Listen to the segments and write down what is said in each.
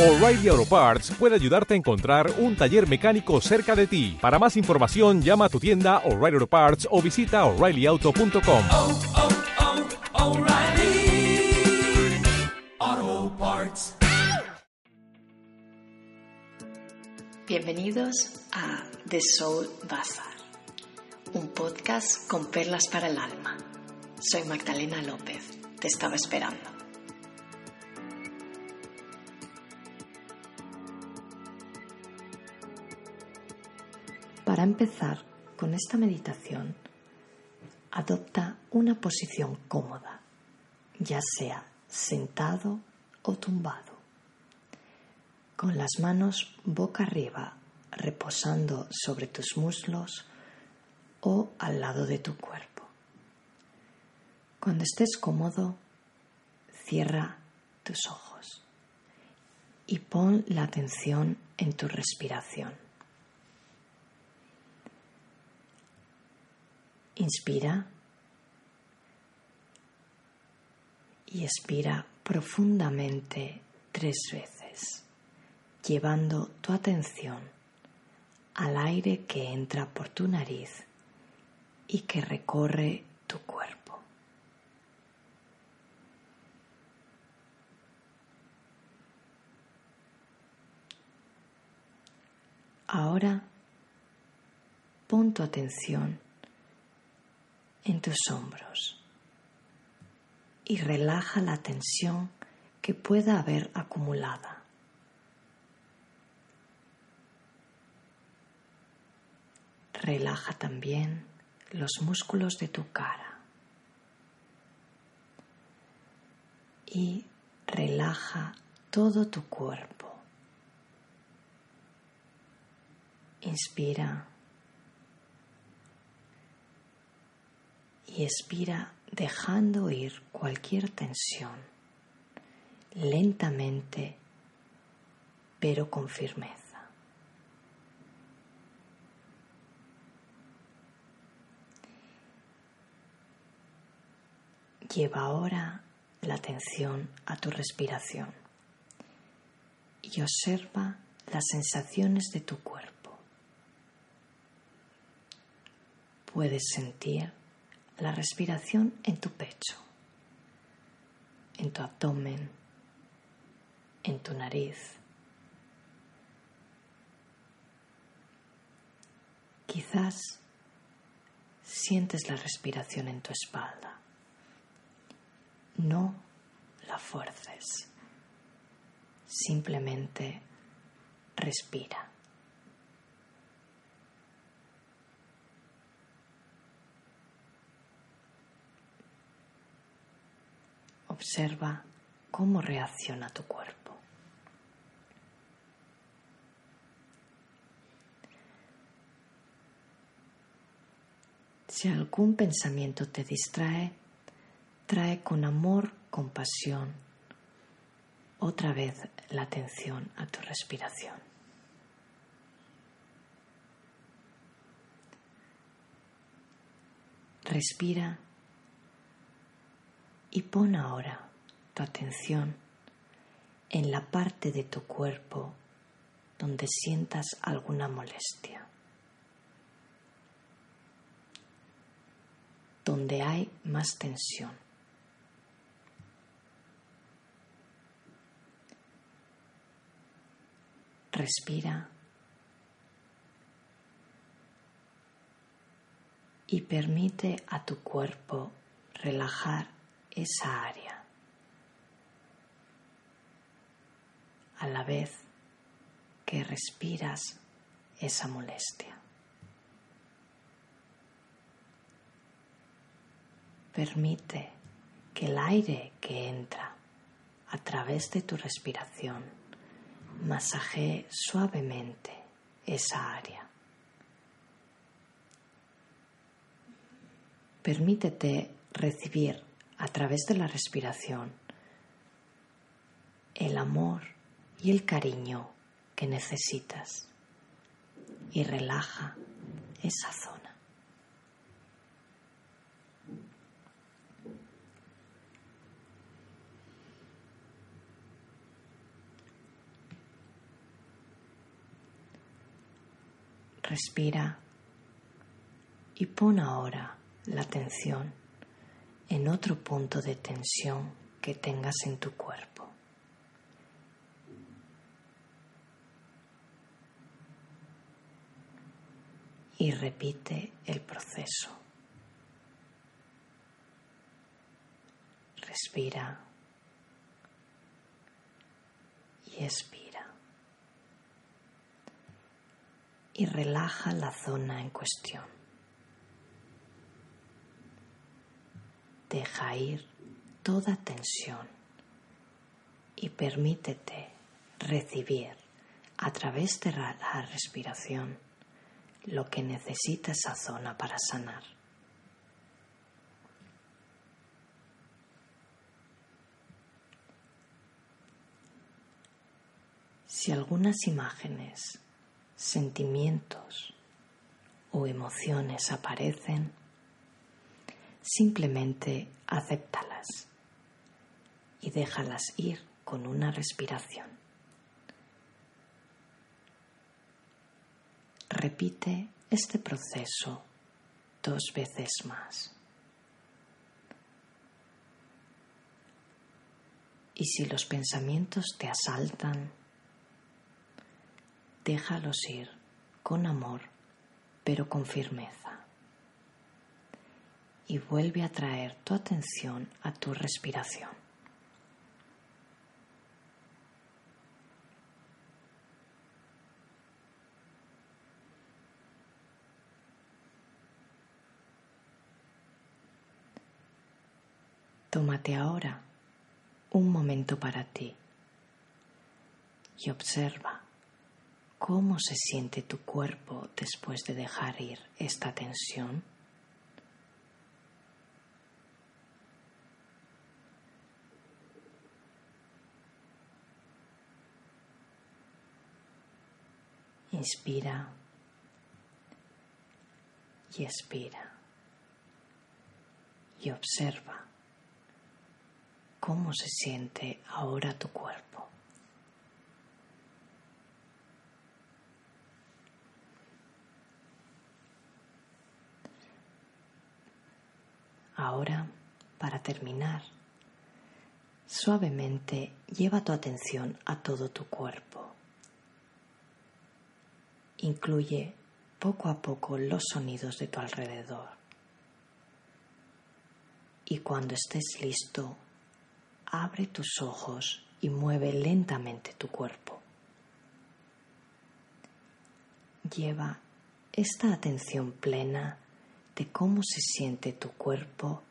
O'Reilly Auto Parts puede ayudarte a encontrar un taller mecánico cerca de ti. Para más información, llama a tu tienda O'Reilly Auto Parts o visita oreillyauto.com. oh, oh, Parts. Bienvenidos a The Soul Bazaar, un podcast con perlas para el alma. Soy Magdalena López, te estaba esperando. Para empezar con esta meditación, adopta una posición cómoda, ya sea sentado o tumbado, con las manos boca arriba reposando sobre tus muslos o al lado de tu cuerpo. Cuando estés cómodo, cierra tus ojos y pon la atención en tu respiración. Inspira y expira profundamente tres veces, llevando tu atención al aire que entra por tu nariz y que recorre tu cuerpo. Ahora pon tu atención en tus hombros y relaja la tensión que pueda haber acumulada. Relaja también los músculos de tu cara y relaja todo tu cuerpo. Inspira y expira dejando ir cualquier tensión, lentamente pero con firmeza. Lleva ahora la atención a tu respiración y observa las sensaciones de tu cuerpo. Puedes sentir la respiración en tu pecho, en tu abdomen, en tu nariz. Quizás sientes la respiración en tu espalda. No la fuerces. Simplemente respira. Observa cómo reacciona tu cuerpo. Si algún pensamiento te distrae, trae con amor, compasión, otra vez la atención a tu respiración. Respira y pon ahora tu atención en la parte de tu cuerpo donde sientas alguna molestia, donde hay más tensión. Respira y permite a tu cuerpo relajar esa área. A la vez que respiras esa molestia. Permite que el aire que entra a través de tu respiración masajee suavemente esa área. Permítete recibir a través de la respiración el amor y el cariño que necesitas y relaja esa zona. Respira y pon ahora la atención en otro punto de tensión que tengas en tu cuerpo. Y repite el proceso. Respira y expira. Y relaja la zona en cuestión. Deja ir toda tensión y permítete recibir a través de la respiración lo que necesita esa zona para sanar. Si algunas imágenes, sentimientos o emociones aparecen, simplemente acéptalas y déjalas ir con una respiración. Repite este proceso dos veces más. Y si los pensamientos te asaltan, déjalos ir con amor, pero con firmeza. Y vuelve a traer tu atención a tu respiración. Tómate ahora un momento para ti y observa ¿Cómo se siente tu cuerpo después de dejar ir esta tensión? Inspira y expira y observa cómo se siente ahora tu cuerpo. Ahora, para terminar, suavemente lleva tu atención a todo tu cuerpo. Incluye poco a poco los sonidos de tu alrededor. Y cuando estés listo, abre tus ojos y mueve lentamente tu cuerpo. Lleva esta atención plena de cómo se siente tu cuerpo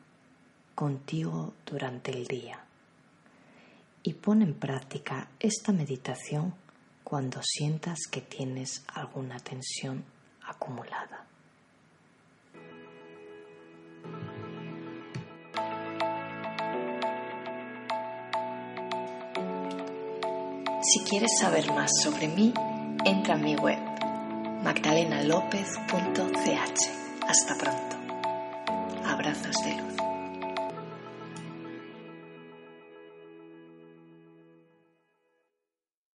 contigo durante el día. Y pon en práctica esta meditación cuando sientas que tienes alguna tensión acumulada. Si quieres saber más sobre mí, entra a mi web magdalenalopez.ch. Hasta pronto. Abrazos de luz.